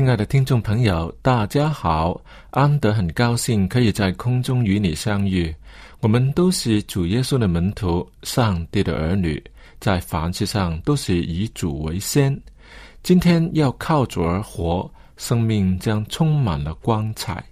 亲爱的听众朋友，大家好！安德很高兴可以在空中与你相遇。我们都是主耶稣的门徒，上帝的儿女，在凡事上都是以主为先。今天要靠主而活，生命将充满了光彩。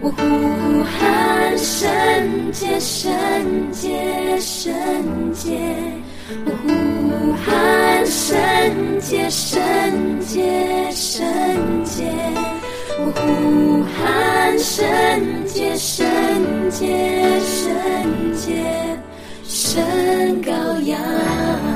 我呼喊圣洁，圣洁，圣洁；我呼喊圣洁，圣洁，圣洁；我呼喊圣洁，圣洁，圣洁，圣羔羊。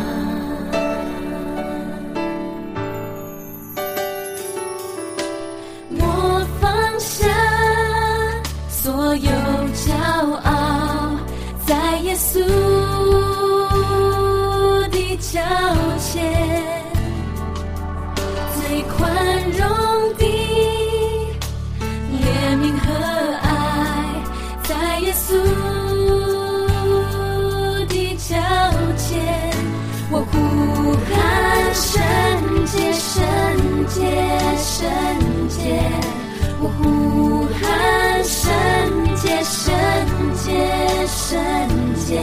圣洁，我呼喊圣洁，圣洁，圣洁，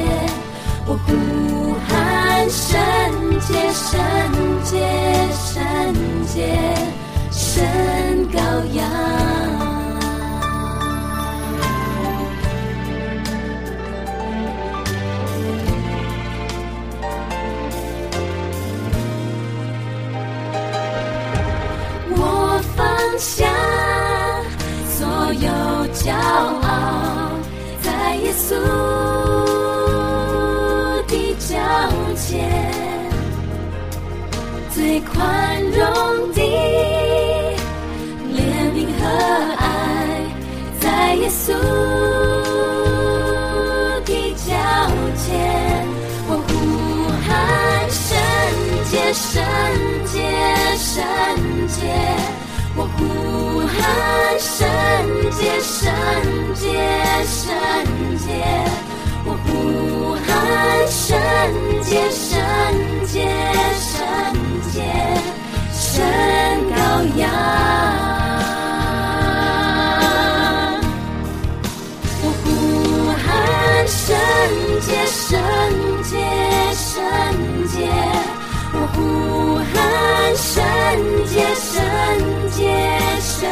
我呼喊圣洁，圣洁，圣洁，圣羔羊。骄傲在耶稣的脚前，最宽容的怜悯和爱在耶稣的脚前。我呼喊圣洁，圣洁，圣洁，我呼。喊圣洁，圣洁，圣洁！我呼喊圣洁，圣洁，圣洁，圣羔羊！我呼喊圣洁，圣洁，圣洁！我呼喊圣洁，圣。圣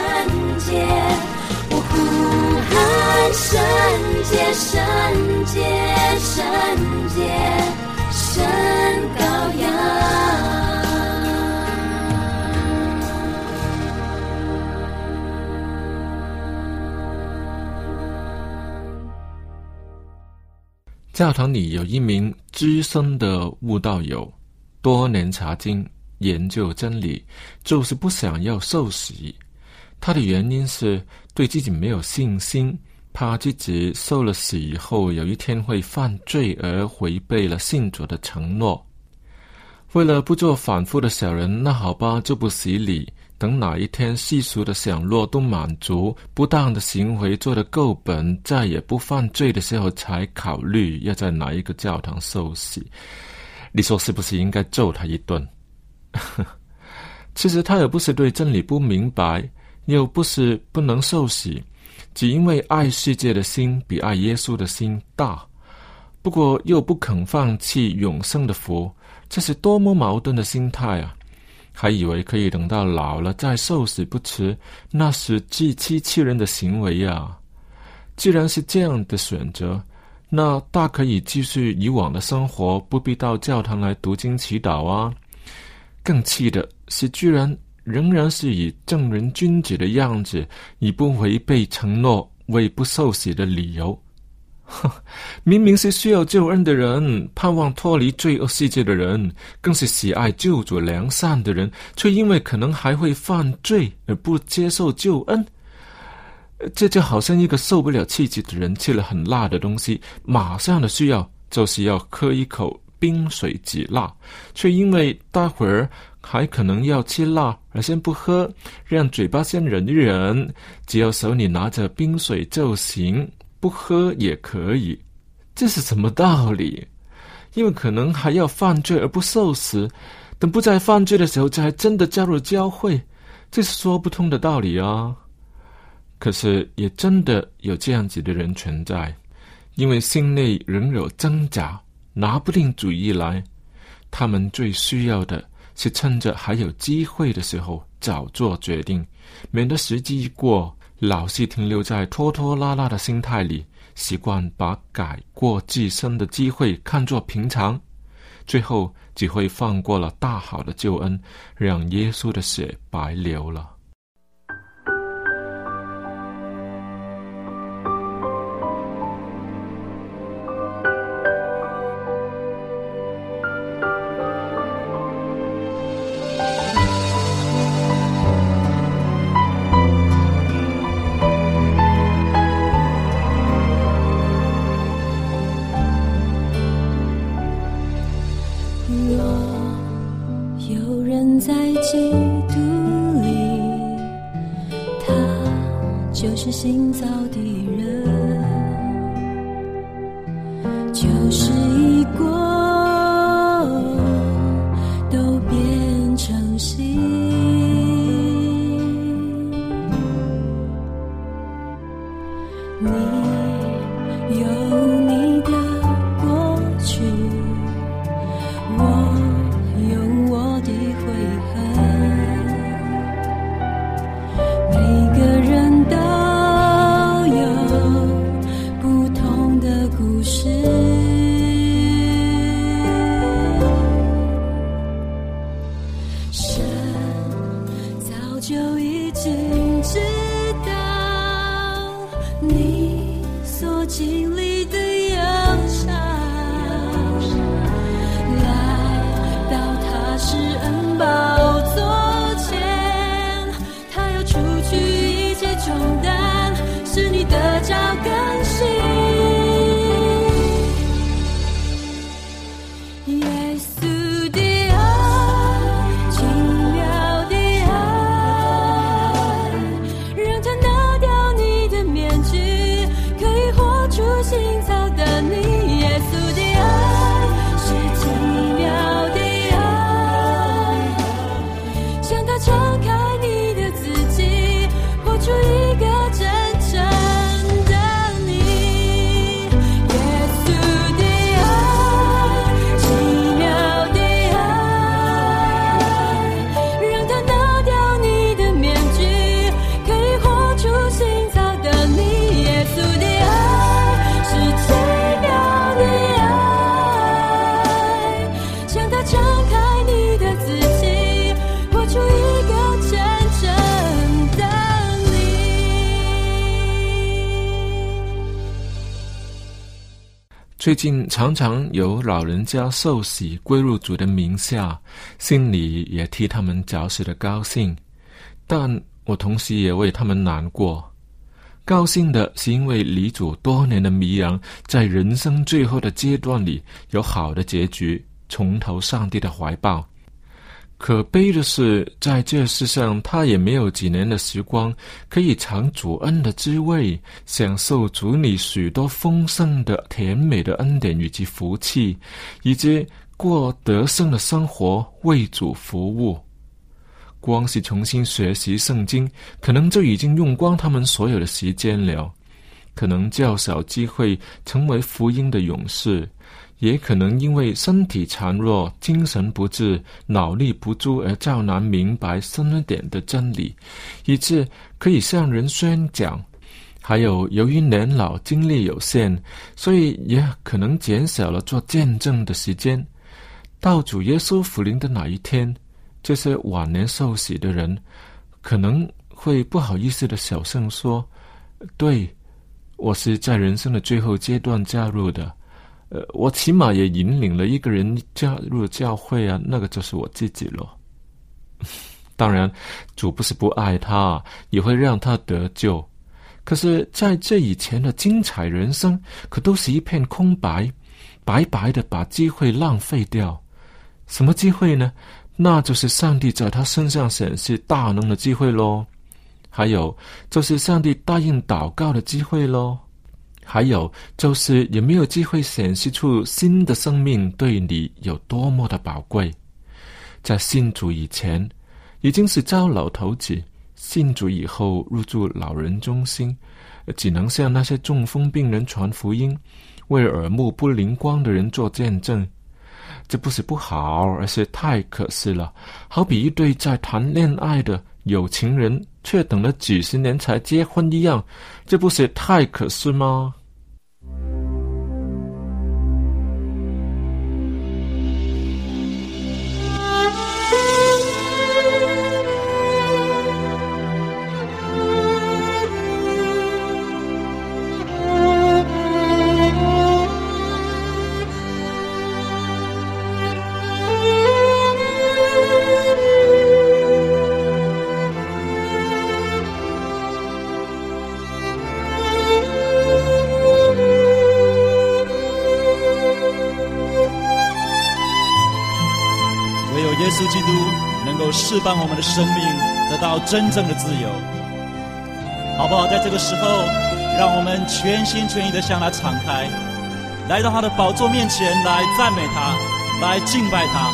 教堂里有一名资深的悟道友，多年查经研究真理，就是不想要受洗。他的原因是对自己没有信心，怕自己受了洗以后有一天会犯罪而违背了信主的承诺。为了不做反复的小人，那好吧，就不洗礼。等哪一天世俗的享乐都满足，不当的行为做得够本，再也不犯罪的时候，才考虑要在哪一个教堂受洗。你说是不是应该揍他一顿？其实他也不是对真理不明白，又不是不能受洗，只因为爱世界的心比爱耶稣的心大。不过又不肯放弃永生的福，这是多么矛盾的心态啊！还以为可以等到老了再受死不迟，那是自欺欺人的行为呀！既然是这样的选择，那大可以继续以往的生活，不必到教堂来读经祈祷啊！更气的是，居然仍然是以正人君子的样子，以不违背承诺为不受洗的理由。明明是需要救恩的人，盼望脱离罪恶世界的人，更是喜爱救主良善的人，却因为可能还会犯罪而不接受救恩。这就好像一个受不了刺激的人吃了很辣的东西，马上的需要就是要喝一口冰水止辣，却因为待会儿还可能要吃辣而先不喝，让嘴巴先忍一忍，只要手里拿着冰水就行。不喝也可以，这是什么道理？因为可能还要犯罪而不受死，等不再犯罪的时候才真的加入教会，这是说不通的道理啊！可是也真的有这样子的人存在，因为心内仍有挣扎，拿不定主意来。他们最需要的是趁着还有机会的时候早做决定，免得时机一过。老是停留在拖拖拉拉的心态里，习惯把改过自身的机会看作平常，最后只会放过了大好的救恩，让耶稣的血白流了。近常常有老人家受洗归入主的名下，心里也替他们着实的高兴，但我同时也为他们难过。高兴的是因为离主多年的迷茫，在人生最后的阶段里有好的结局，重投上帝的怀抱。可悲的是，在这世上，他也没有几年的时光可以尝主恩的滋味，享受主你许多丰盛的、甜美的恩典以及福气，以及过得胜的生活，为主服务。光是重新学习圣经，可能就已经用光他们所有的时间了，可能较少机会成为福音的勇士。也可能因为身体孱弱、精神不治、脑力不足而较难明白深一点的真理，以致可以向人宣讲；还有由于年老、精力有限，所以也可能减少了做见证的时间。到主耶稣福临的那一天，这些晚年受洗的人可能会不好意思的小声说：“对，我是在人生的最后阶段加入的。”呃，我起码也引领了一个人加入教会啊，那个就是我自己了。当然，主不是不爱他，也会让他得救。可是，在这以前的精彩人生，可都是一片空白，白白的把机会浪费掉。什么机会呢？那就是上帝在他身上显示大能的机会喽。还有，就是上帝答应祷告的机会喽。还有就是有没有机会显示出新的生命对你有多么的宝贵？在信主以前，已经是糟老头子；信主以后，入住老人中心，只能向那些中风病人传福音，为耳目不灵光的人做见证。这不是不好，而是太可惜了。好比一对在谈恋爱的有情人。却等了几十年才结婚一样，这不是太可惜吗？我们的生命，得到真正的自由，好不好？在这个时候，让我们全心全意的向他敞开，来到他的宝座面前，来赞美他，来敬拜他，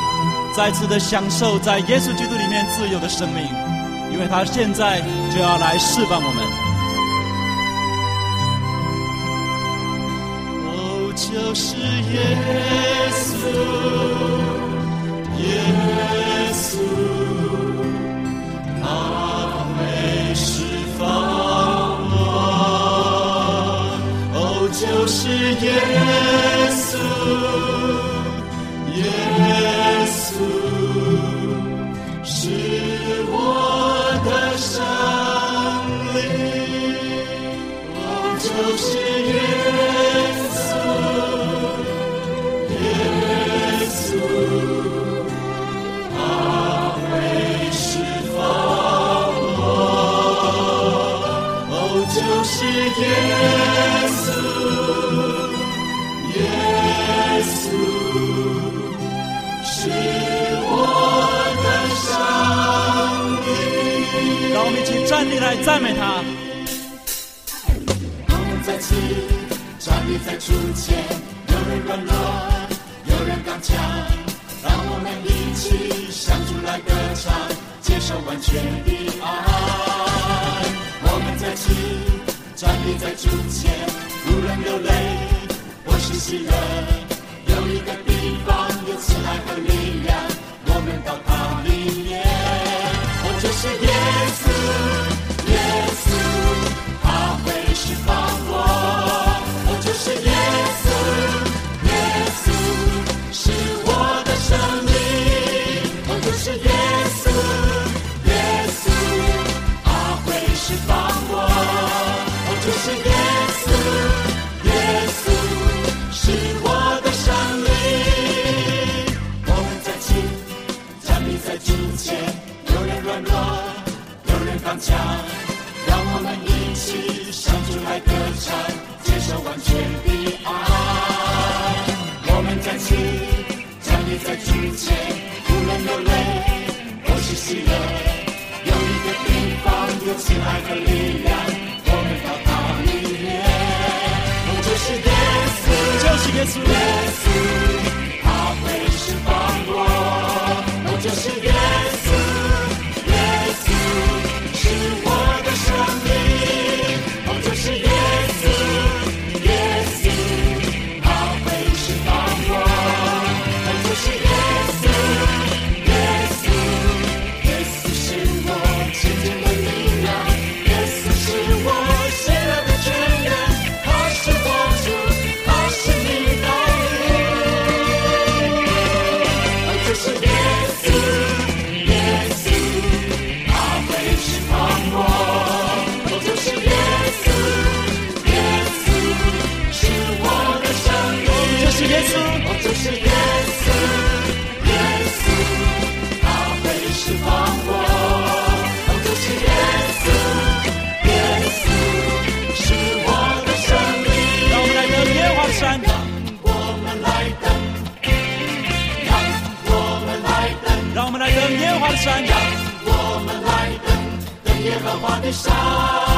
再次的享受在耶稣基督里面自由的生命，因为他现在就要来释放我们。哦，就是耶稣，耶稣。是耶稣，耶稣是我的生灵，我就是耶稣，耶稣，站立来赞美他。我们在起，站立在主前，有人软弱，有人刚强，让我们一起向主来歌唱，接受完全的爱。我们在起，站立在主前，无人流泪，我是喜乐，有一个地方有慈爱和力量，我们到他里面，我就是耶稣。我是歌手山。让我们来等，让我们来等，让我们来等耶和华的山。让我们来等，等耶和华的山。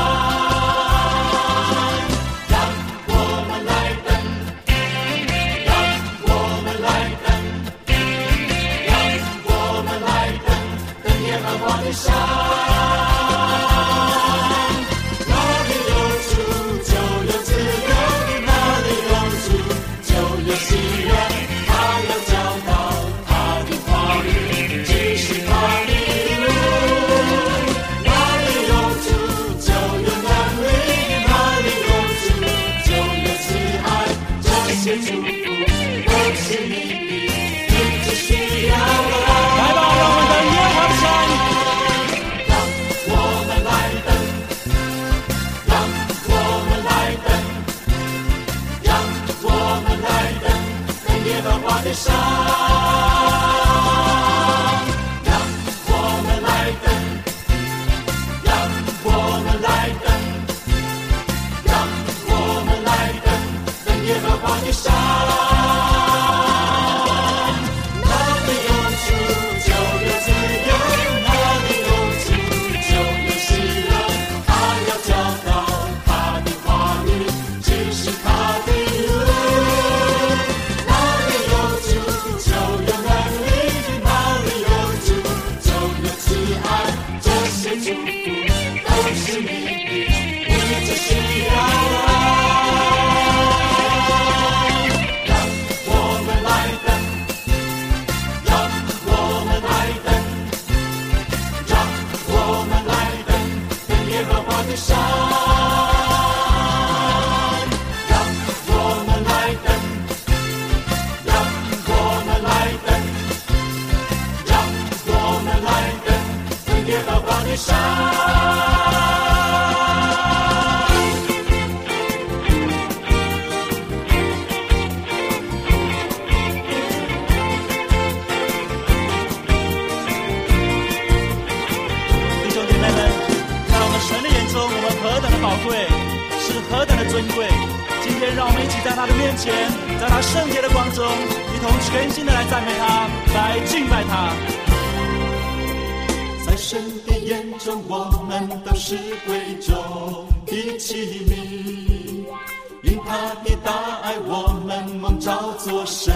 因他的大爱，我们蒙召做神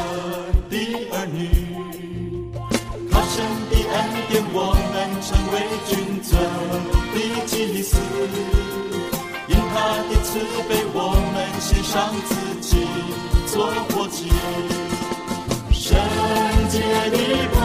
的儿女。靠神的恩典，我们成为君尊的祭司。因他的慈悲，我们献上自己做活祭，圣洁的。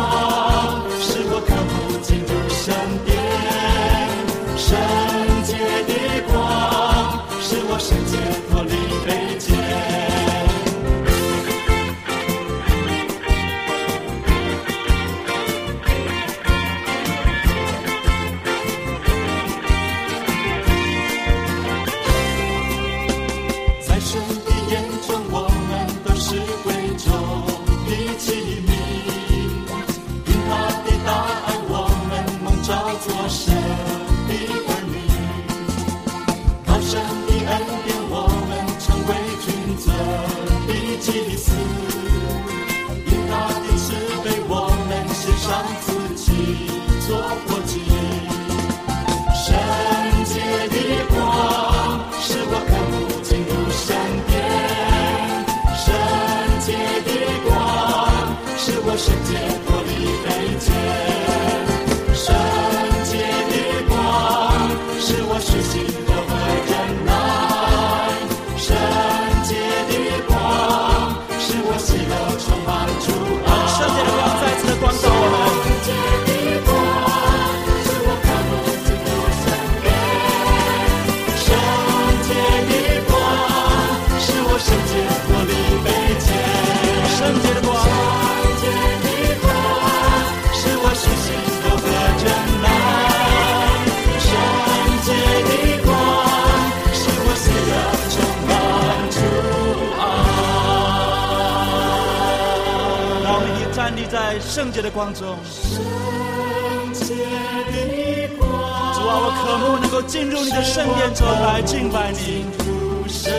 圣洁的光中。圣洁的光，主啊，我渴慕能够进入你的圣殿中来敬拜你。入圣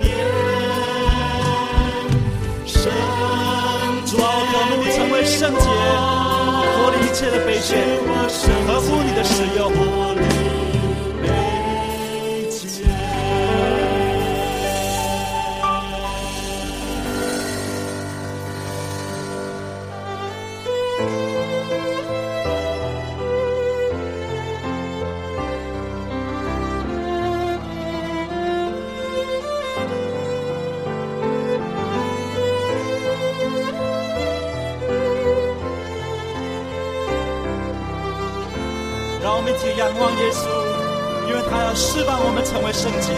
殿。圣主啊，我渴慕成为圣洁，脱离一切的卑贱，合乎你的使用。让我们一起仰望耶稣，因为他要释放我们成为圣洁。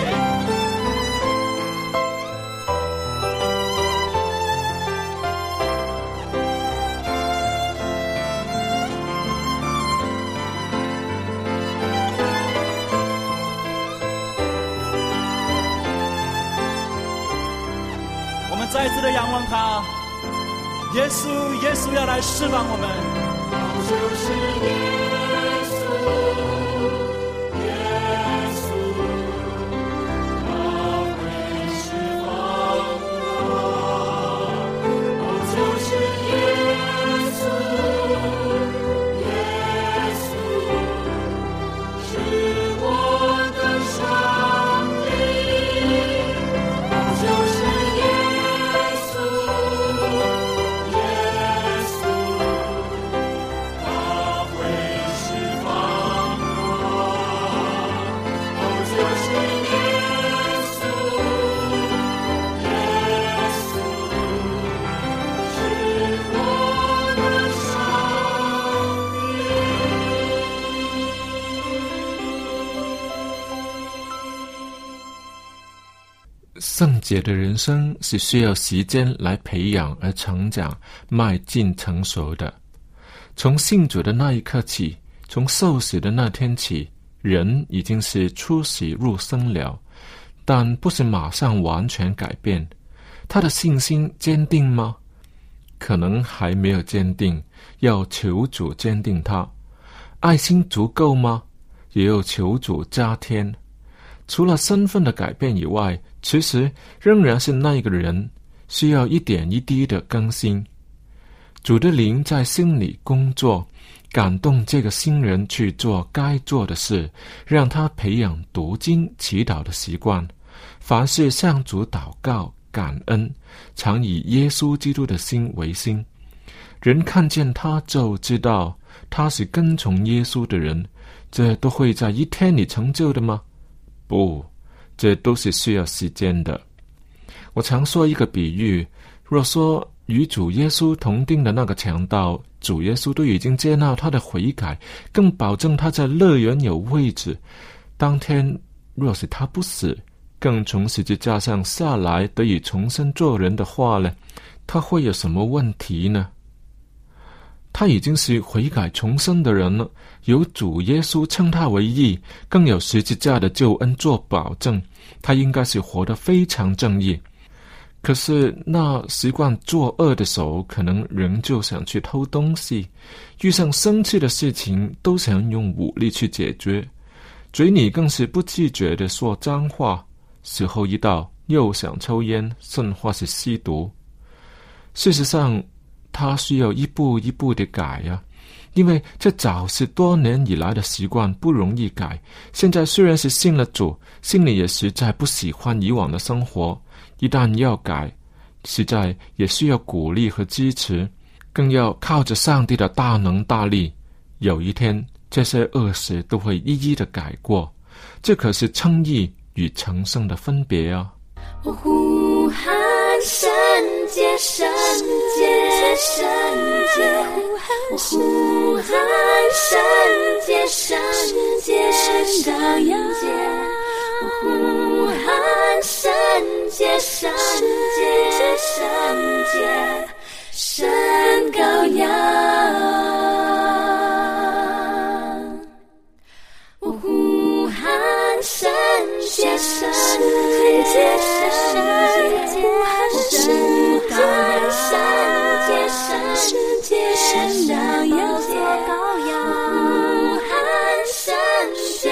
我们再一次的仰望他，耶稣，耶稣要来释放我们。圣洁的人生是需要时间来培养而成长、迈进成熟的。从信主的那一刻起，从受洗的那天起，人已经是出洗入生了，但不是马上完全改变。他的信心坚定吗？可能还没有坚定，要求主坚定他。爱心足够吗？也要求主加添。除了身份的改变以外，其实仍然是那一个人，需要一点一滴的更新。主的灵在心里工作，感动这个新人去做该做的事，让他培养读经、祈祷的习惯。凡事向主祷告、感恩，常以耶稣基督的心为心。人看见他就知道他是跟从耶稣的人。这都会在一天里成就的吗？不，这都是需要时间的。我常说一个比喻：若说与主耶稣同定的那个强盗，主耶稣都已经接纳他的悔改，更保证他在乐园有位置。当天若是他不死，更从十字架上下来，得以重生做人的话呢，他会有什么问题呢？他已经是悔改重生的人了，有主耶稣称他为义，更有十字架的救恩做保证，他应该是活得非常正义。可是那习惯作恶的手，可能仍旧想去偷东西，遇上生气的事情，都想用武力去解决。嘴里更是不自觉的说脏话，时候一到又想抽烟，甚或是吸毒。事实上，他需要一步一步的改呀，因为这早是多年以来的习惯，不容易改。现在虽然是信了主，心里也实在不喜欢以往的生活。一旦要改，实在也需要鼓励和支持，更要靠着上帝的大能大力。有一天，这些恶事都会一一的改过。这可是称义与成圣的分别啊！我呼喊神洁，圣洁，圣洁！我呼喊圣洁，圣洁，圣洁！我呼喊圣洁，圣洁，圣洁！圣羔羊。圣洁，圣洁，圣洁，身上有座羔羊，呼喊圣洁，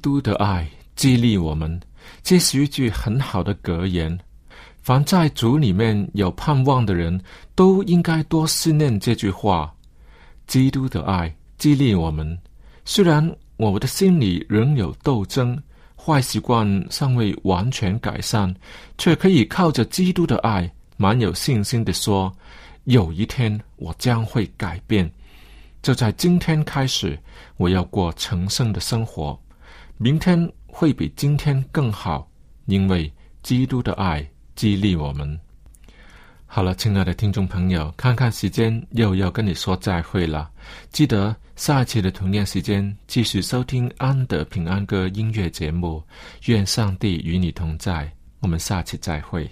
督的爱激励我们，这是一句很好的格言。凡在主里面有盼望的人，都应该多思念这句话。基督的爱激励我们，虽然我的心里仍有斗争，坏习惯尚未完全改善，却可以靠着基督的爱，蛮有信心的说：有一天我将会改变。就在今天开始，我要过成圣的生活。明天会比今天更好，因为基督的爱激励我们。好了，亲爱的听众朋友，看看时间，又要跟你说再会了。记得下一期的同样时间继续收听安德平安歌音乐节目。愿上帝与你同在，我们下期再会。